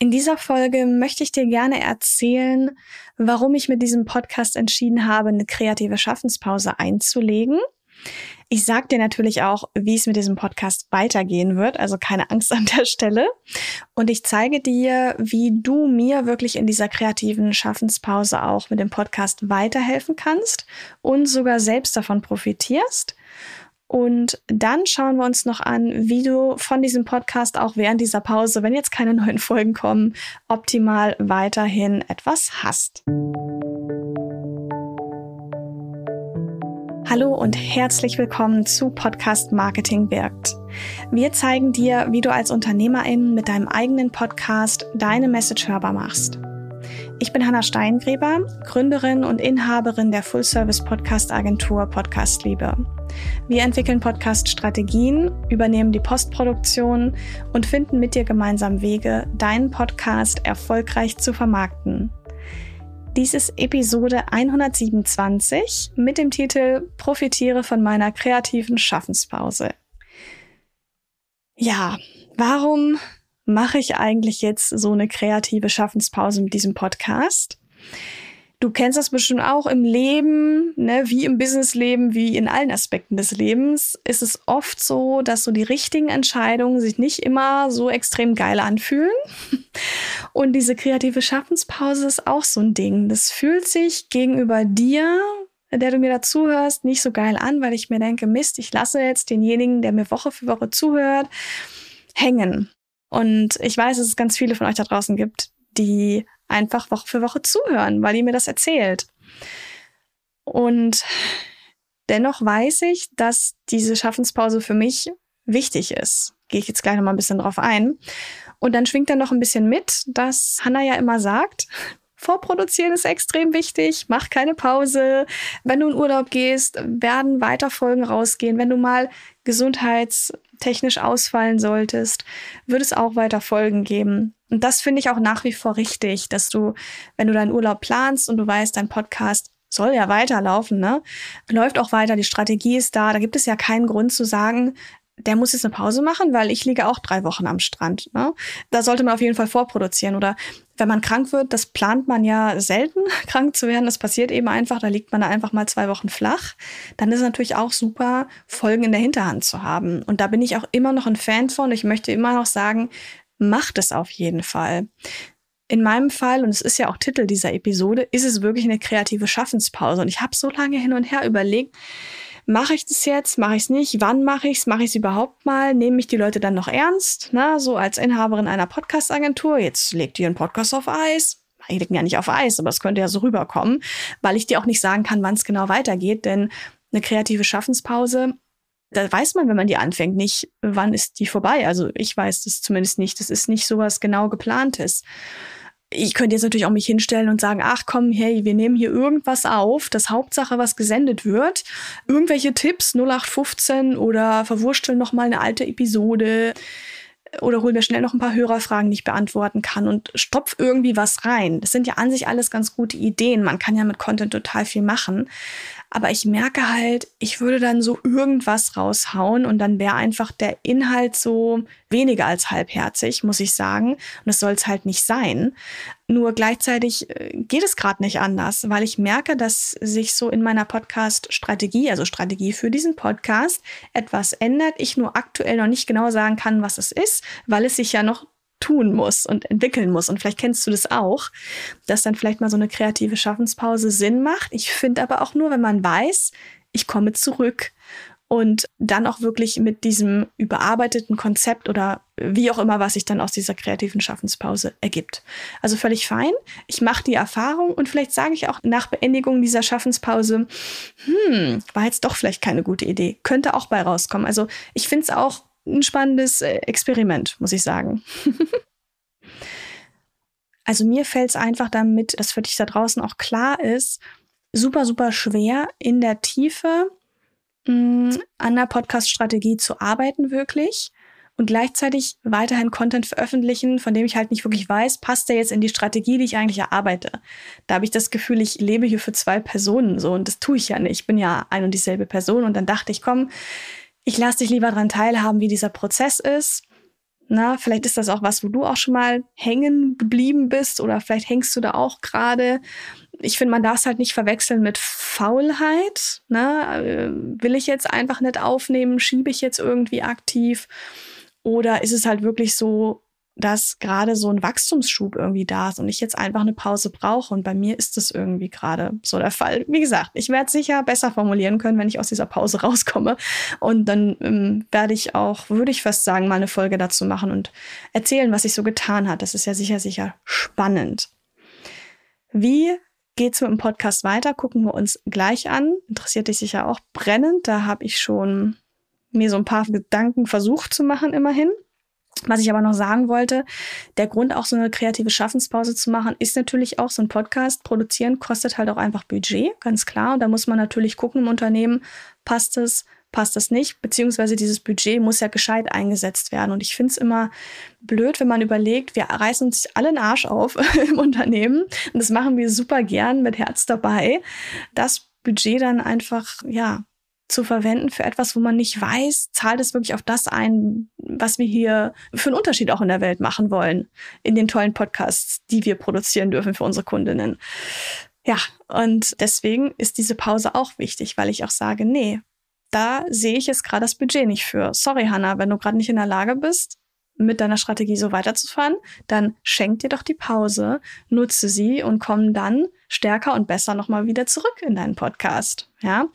In dieser Folge möchte ich dir gerne erzählen, warum ich mit diesem Podcast entschieden habe, eine kreative Schaffenspause einzulegen. Ich sage dir natürlich auch, wie es mit diesem Podcast weitergehen wird, also keine Angst an der Stelle. Und ich zeige dir, wie du mir wirklich in dieser kreativen Schaffenspause auch mit dem Podcast weiterhelfen kannst und sogar selbst davon profitierst. Und dann schauen wir uns noch an, wie du von diesem Podcast auch während dieser Pause, wenn jetzt keine neuen Folgen kommen, optimal weiterhin etwas hast. Hallo und herzlich willkommen zu Podcast Marketing wirkt. Wir zeigen dir, wie du als Unternehmerin mit deinem eigenen Podcast deine Message hörbar machst. Ich bin Hanna Steingräber, Gründerin und Inhaberin der Full-Service-Podcast-Agentur Podcast Liebe. Wir entwickeln Podcast-Strategien, übernehmen die Postproduktion und finden mit dir gemeinsam Wege, deinen Podcast erfolgreich zu vermarkten. Dies ist Episode 127 mit dem Titel Profitiere von meiner kreativen Schaffenspause. Ja, warum mache ich eigentlich jetzt so eine kreative Schaffenspause mit diesem Podcast? Du kennst das bestimmt auch im Leben, ne, wie im Businessleben, wie in allen Aspekten des Lebens, ist es oft so, dass so die richtigen Entscheidungen sich nicht immer so extrem geil anfühlen. Und diese kreative Schaffenspause ist auch so ein Ding. Das fühlt sich gegenüber dir, der du mir dazuhörst, nicht so geil an, weil ich mir denke, Mist, ich lasse jetzt denjenigen, der mir Woche für Woche zuhört, hängen. Und ich weiß, dass es ganz viele von euch da draußen gibt, die einfach Woche für Woche zuhören, weil ihr mir das erzählt. Und dennoch weiß ich, dass diese Schaffenspause für mich wichtig ist. Gehe ich jetzt gleich noch mal ein bisschen drauf ein. Und dann schwingt dann noch ein bisschen mit, dass Hannah ja immer sagt, Vorproduzieren ist extrem wichtig. Mach keine Pause. Wenn du in Urlaub gehst, werden weiter Folgen rausgehen. Wenn du mal gesundheitstechnisch ausfallen solltest, wird es auch weiter Folgen geben. Und das finde ich auch nach wie vor richtig, dass du, wenn du deinen Urlaub planst und du weißt, dein Podcast soll ja weiterlaufen, ne? Läuft auch weiter, die Strategie ist da. Da gibt es ja keinen Grund zu sagen, der muss jetzt eine Pause machen, weil ich liege auch drei Wochen am Strand. Ne? Da sollte man auf jeden Fall vorproduzieren. Oder wenn man krank wird, das plant man ja selten, krank zu werden. Das passiert eben einfach. Da liegt man da einfach mal zwei Wochen flach. Dann ist es natürlich auch super, Folgen in der Hinterhand zu haben. Und da bin ich auch immer noch ein Fan von. Ich möchte immer noch sagen, macht es auf jeden Fall. In meinem Fall, und es ist ja auch Titel dieser Episode, ist es wirklich eine kreative Schaffenspause. Und ich habe so lange hin und her überlegt, mache ich das jetzt, mache ich es nicht, wann mache ich es, mache ich es überhaupt mal, nehme mich die Leute dann noch ernst, na, so als Inhaberin einer Podcast-Agentur, jetzt legt ihr einen Podcast auf Eis, ich lege ja nicht auf Eis, aber es könnte ja so rüberkommen, weil ich dir auch nicht sagen kann, wann es genau weitergeht, denn eine kreative Schaffenspause, da weiß man, wenn man die anfängt, nicht, wann ist die vorbei. Also ich weiß das zumindest nicht. Das ist nicht so was genau geplantes ich könnte jetzt natürlich auch mich hinstellen und sagen, ach komm, hey, wir nehmen hier irgendwas auf, das Hauptsache, was gesendet wird. Irgendwelche Tipps 0815 oder verwursteln noch mal eine alte Episode oder holen wir schnell noch ein paar Hörerfragen, die ich beantworten kann und stopf irgendwie was rein. Das sind ja an sich alles ganz gute Ideen. Man kann ja mit Content total viel machen. Aber ich merke halt, ich würde dann so irgendwas raushauen und dann wäre einfach der Inhalt so weniger als halbherzig, muss ich sagen. Und das soll es halt nicht sein. Nur gleichzeitig äh, geht es gerade nicht anders, weil ich merke, dass sich so in meiner Podcast-Strategie, also Strategie für diesen Podcast, etwas ändert. Ich nur aktuell noch nicht genau sagen kann, was es ist, weil es sich ja noch tun muss und entwickeln muss. Und vielleicht kennst du das auch, dass dann vielleicht mal so eine kreative Schaffenspause Sinn macht. Ich finde aber auch nur, wenn man weiß, ich komme zurück und dann auch wirklich mit diesem überarbeiteten Konzept oder wie auch immer, was sich dann aus dieser kreativen Schaffenspause ergibt. Also völlig fein. Ich mache die Erfahrung und vielleicht sage ich auch nach Beendigung dieser Schaffenspause, hm, war jetzt doch vielleicht keine gute Idee. Könnte auch bei rauskommen. Also ich finde es auch ein spannendes äh, Experiment, muss ich sagen. also mir fällt es einfach damit, dass für dich da draußen auch klar ist, super, super schwer in der Tiefe mh, mm, an der Podcast-Strategie zu arbeiten, wirklich. Und gleichzeitig weiterhin Content veröffentlichen, von dem ich halt nicht wirklich weiß, passt der jetzt in die Strategie, die ich eigentlich erarbeite. Da habe ich das Gefühl, ich lebe hier für zwei Personen so und das tue ich ja nicht. Ich bin ja ein und dieselbe Person und dann dachte ich, komm, ich lasse dich lieber daran teilhaben, wie dieser Prozess ist. Na, vielleicht ist das auch was, wo du auch schon mal hängen geblieben bist oder vielleicht hängst du da auch gerade. Ich finde, man darf es halt nicht verwechseln mit Faulheit. Na, äh, will ich jetzt einfach nicht aufnehmen? Schiebe ich jetzt irgendwie aktiv? Oder ist es halt wirklich so, dass gerade so ein Wachstumsschub irgendwie da ist und ich jetzt einfach eine Pause brauche. Und bei mir ist das irgendwie gerade so der Fall. Wie gesagt, ich werde sicher besser formulieren können, wenn ich aus dieser Pause rauskomme. Und dann ähm, werde ich auch, würde ich fast sagen, mal eine Folge dazu machen und erzählen, was sich so getan hat. Das ist ja sicher, sicher spannend. Wie geht's mit dem Podcast weiter? Gucken wir uns gleich an. Interessiert dich sicher auch brennend. Da habe ich schon mir so ein paar Gedanken versucht zu machen, immerhin. Was ich aber noch sagen wollte, der Grund auch so eine kreative Schaffenspause zu machen, ist natürlich auch so ein Podcast produzieren kostet halt auch einfach Budget, ganz klar. Und da muss man natürlich gucken im Unternehmen, passt es, passt das nicht, beziehungsweise dieses Budget muss ja gescheit eingesetzt werden. Und ich finde es immer blöd, wenn man überlegt, wir reißen uns alle den Arsch auf im Unternehmen und das machen wir super gern mit Herz dabei. Das Budget dann einfach, ja, zu verwenden für etwas, wo man nicht weiß, zahlt es wirklich auf das ein, was wir hier für einen Unterschied auch in der Welt machen wollen, in den tollen Podcasts, die wir produzieren dürfen für unsere Kundinnen. Ja, und deswegen ist diese Pause auch wichtig, weil ich auch sage, nee, da sehe ich jetzt gerade das Budget nicht für. Sorry, Hannah, wenn du gerade nicht in der Lage bist, mit deiner Strategie so weiterzufahren, dann schenk dir doch die Pause, nutze sie und komm dann stärker und besser nochmal wieder zurück in deinen Podcast. Ja.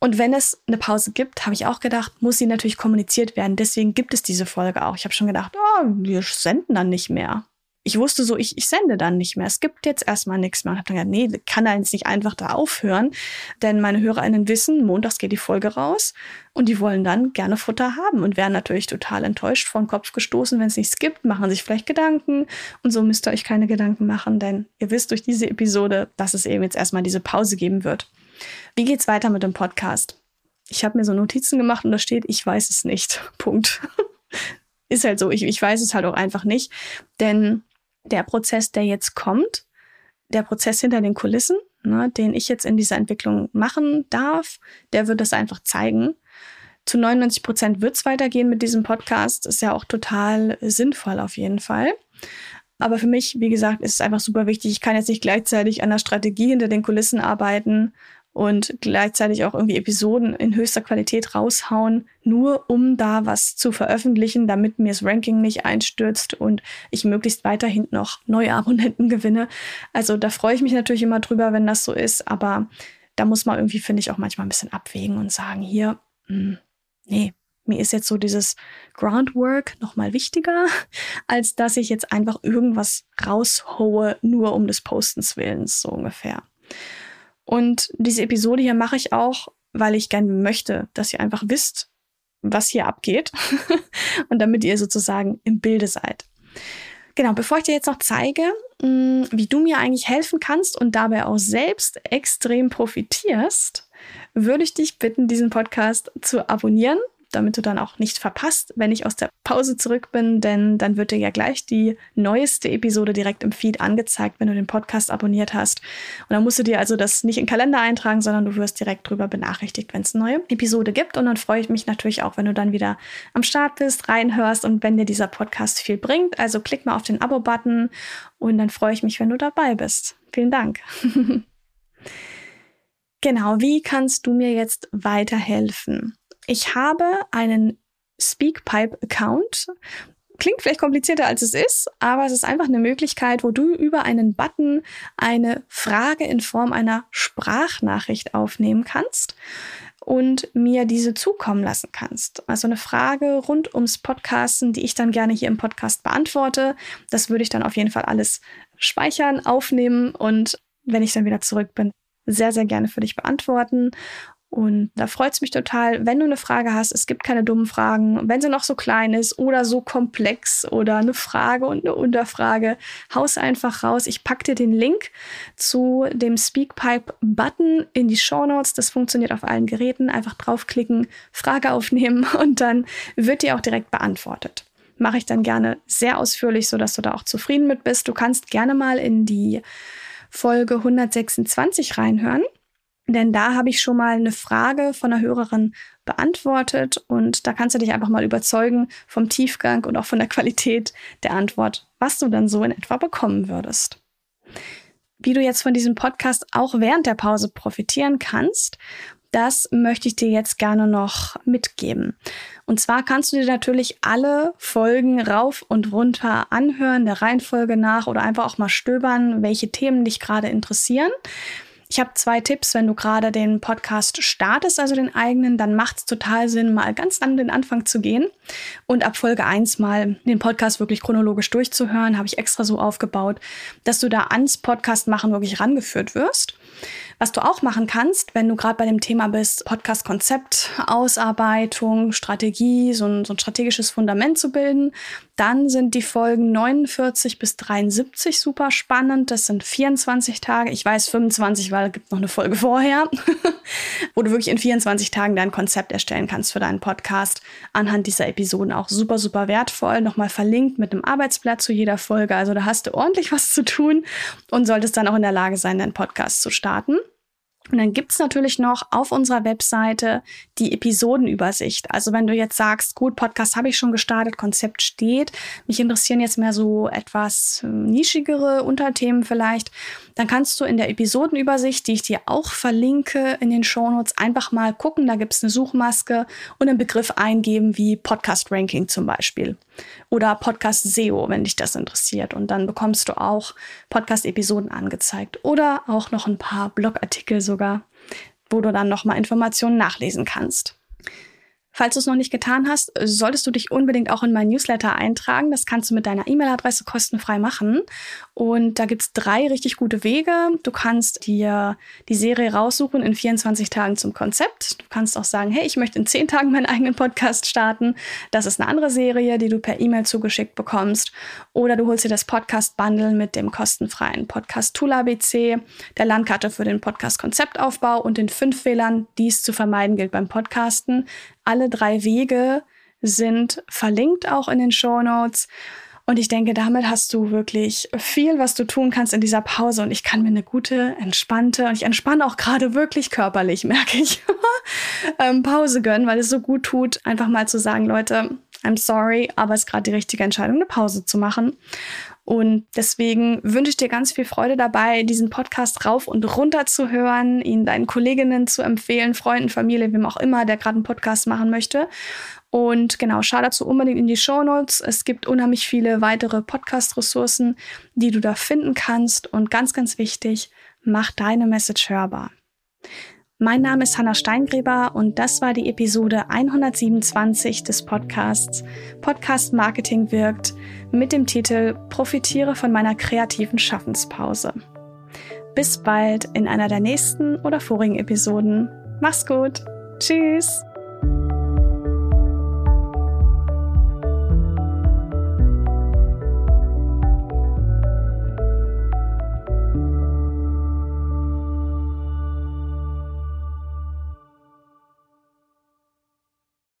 Und wenn es eine Pause gibt, habe ich auch gedacht, muss sie natürlich kommuniziert werden. Deswegen gibt es diese Folge auch. Ich habe schon gedacht, oh, wir senden dann nicht mehr ich wusste so, ich, ich sende dann nicht mehr. Es gibt jetzt erstmal nichts mehr. Und habe dann gedacht, nee, kann er jetzt nicht einfach da aufhören. Denn meine HörerInnen wissen, montags geht die Folge raus und die wollen dann gerne Futter haben und werden natürlich total enttäuscht, vor den Kopf gestoßen, wenn es nichts gibt, machen sich vielleicht Gedanken. Und so müsst ihr euch keine Gedanken machen, denn ihr wisst durch diese Episode, dass es eben jetzt erstmal diese Pause geben wird. Wie geht's weiter mit dem Podcast? Ich habe mir so Notizen gemacht und da steht, ich weiß es nicht. Punkt. Ist halt so. Ich, ich weiß es halt auch einfach nicht. Denn der Prozess, der jetzt kommt, der Prozess hinter den Kulissen, ne, den ich jetzt in dieser Entwicklung machen darf, der wird das einfach zeigen. Zu 99 Prozent wird es weitergehen mit diesem Podcast. Ist ja auch total sinnvoll auf jeden Fall. Aber für mich, wie gesagt, ist es einfach super wichtig. Ich kann jetzt nicht gleichzeitig an der Strategie hinter den Kulissen arbeiten und gleichzeitig auch irgendwie Episoden in höchster Qualität raushauen, nur um da was zu veröffentlichen, damit mir das Ranking nicht einstürzt und ich möglichst weiterhin noch neue Abonnenten gewinne. Also da freue ich mich natürlich immer drüber, wenn das so ist, aber da muss man irgendwie, finde ich, auch manchmal ein bisschen abwägen und sagen, hier, mh, hm, nee, mir ist jetzt so dieses Groundwork nochmal wichtiger, als dass ich jetzt einfach irgendwas raushohe, nur um des Postens willens, so ungefähr. Und diese Episode hier mache ich auch, weil ich gerne möchte, dass ihr einfach wisst, was hier abgeht und damit ihr sozusagen im Bilde seid. Genau, bevor ich dir jetzt noch zeige, mm, wie du mir eigentlich helfen kannst und dabei auch selbst extrem profitierst, würde ich dich bitten, diesen Podcast zu abonnieren damit du dann auch nicht verpasst, wenn ich aus der Pause zurück bin, denn dann wird dir ja gleich die neueste Episode direkt im Feed angezeigt, wenn du den Podcast abonniert hast. Und dann musst du dir also das nicht in den Kalender eintragen, sondern du wirst direkt drüber benachrichtigt, wenn es eine neue Episode gibt. Und dann freue ich mich natürlich auch, wenn du dann wieder am Start bist, reinhörst und wenn dir dieser Podcast viel bringt. Also klick mal auf den Abo-Button und dann freue ich mich, wenn du dabei bist. Vielen Dank. Genau, wie kannst du mir jetzt weiterhelfen? Ich habe einen Speakpipe-Account. Klingt vielleicht komplizierter als es ist, aber es ist einfach eine Möglichkeit, wo du über einen Button eine Frage in Form einer Sprachnachricht aufnehmen kannst und mir diese zukommen lassen kannst. Also eine Frage rund ums Podcasten, die ich dann gerne hier im Podcast beantworte. Das würde ich dann auf jeden Fall alles speichern, aufnehmen und wenn ich dann wieder zurück bin, sehr, sehr gerne für dich beantworten. Und da freut es mich total, wenn du eine Frage hast. Es gibt keine dummen Fragen. Wenn sie noch so klein ist oder so komplex oder eine Frage und eine Unterfrage, haus einfach raus. Ich packe dir den Link zu dem Speakpipe-Button in die Show Notes. Das funktioniert auf allen Geräten. Einfach draufklicken, Frage aufnehmen und dann wird die auch direkt beantwortet. Mache ich dann gerne sehr ausführlich, sodass du da auch zufrieden mit bist. Du kannst gerne mal in die Folge 126 reinhören denn da habe ich schon mal eine Frage von einer Hörerin beantwortet und da kannst du dich einfach mal überzeugen vom Tiefgang und auch von der Qualität der Antwort, was du dann so in etwa bekommen würdest. Wie du jetzt von diesem Podcast auch während der Pause profitieren kannst, das möchte ich dir jetzt gerne noch mitgeben. Und zwar kannst du dir natürlich alle Folgen rauf und runter anhören, der Reihenfolge nach oder einfach auch mal stöbern, welche Themen dich gerade interessieren. Ich habe zwei Tipps, wenn du gerade den Podcast startest, also den eigenen, dann macht es total Sinn, mal ganz an den Anfang zu gehen und ab Folge 1 mal den Podcast wirklich chronologisch durchzuhören. Habe ich extra so aufgebaut, dass du da ans Podcast machen wirklich rangeführt wirst. Was du auch machen kannst, wenn du gerade bei dem Thema bist, Podcast-Konzept, Ausarbeitung, Strategie, so ein, so ein strategisches Fundament zu bilden, dann sind die Folgen 49 bis 73 super spannend. Das sind 24 Tage. Ich weiß 25, weil es gibt noch eine Folge vorher, wo du wirklich in 24 Tagen dein Konzept erstellen kannst für deinen Podcast. Anhand dieser Episoden auch super, super wertvoll. Nochmal verlinkt mit einem Arbeitsblatt zu jeder Folge. Also da hast du ordentlich was zu tun und solltest dann auch in der Lage sein, deinen Podcast zu starten. Und dann gibt's natürlich noch auf unserer Webseite die Episodenübersicht. Also wenn du jetzt sagst, gut, Podcast habe ich schon gestartet, Konzept steht, mich interessieren jetzt mehr so etwas ähm, nischigere Unterthemen vielleicht, dann kannst du in der Episodenübersicht, die ich dir auch verlinke in den Shownotes, einfach mal gucken. Da gibt's eine Suchmaske und einen Begriff eingeben wie Podcast Ranking zum Beispiel oder Podcast SEO, wenn dich das interessiert. Und dann bekommst du auch Podcast-Episoden angezeigt oder auch noch ein paar Blogartikel sogar, wo du dann nochmal Informationen nachlesen kannst. Falls du es noch nicht getan hast, solltest du dich unbedingt auch in mein Newsletter eintragen. Das kannst du mit deiner E-Mail-Adresse kostenfrei machen. Und da gibt es drei richtig gute Wege. Du kannst dir die Serie raussuchen in 24 Tagen zum Konzept. Du kannst auch sagen, hey, ich möchte in 10 Tagen meinen eigenen Podcast starten. Das ist eine andere Serie, die du per E-Mail zugeschickt bekommst. Oder du holst dir das Podcast-Bundle mit dem kostenfreien Podcast-Tool ABC, der Landkarte für den Podcast-Konzeptaufbau und den fünf Fehlern, die es zu vermeiden gilt beim Podcasten alle drei Wege sind verlinkt auch in den Show Notes. Und ich denke, damit hast du wirklich viel, was du tun kannst in dieser Pause. Und ich kann mir eine gute, entspannte, und ich entspanne auch gerade wirklich körperlich, merke ich, ähm, Pause gönnen, weil es so gut tut, einfach mal zu sagen, Leute, I'm sorry, aber es ist gerade die richtige Entscheidung, eine Pause zu machen. Und deswegen wünsche ich dir ganz viel Freude dabei, diesen Podcast rauf und runter zu hören, ihn deinen Kolleginnen zu empfehlen, Freunden, Familie, wem auch immer, der gerade einen Podcast machen möchte. Und genau, schau dazu unbedingt in die Show Notes. Es gibt unheimlich viele weitere Podcast-Ressourcen, die du da finden kannst. Und ganz, ganz wichtig, mach deine Message hörbar. Mein Name ist Hanna Steingräber und das war die Episode 127 des Podcasts Podcast Marketing wirkt mit dem Titel Profitiere von meiner kreativen Schaffenspause. Bis bald in einer der nächsten oder vorigen Episoden. Mach's gut. Tschüss.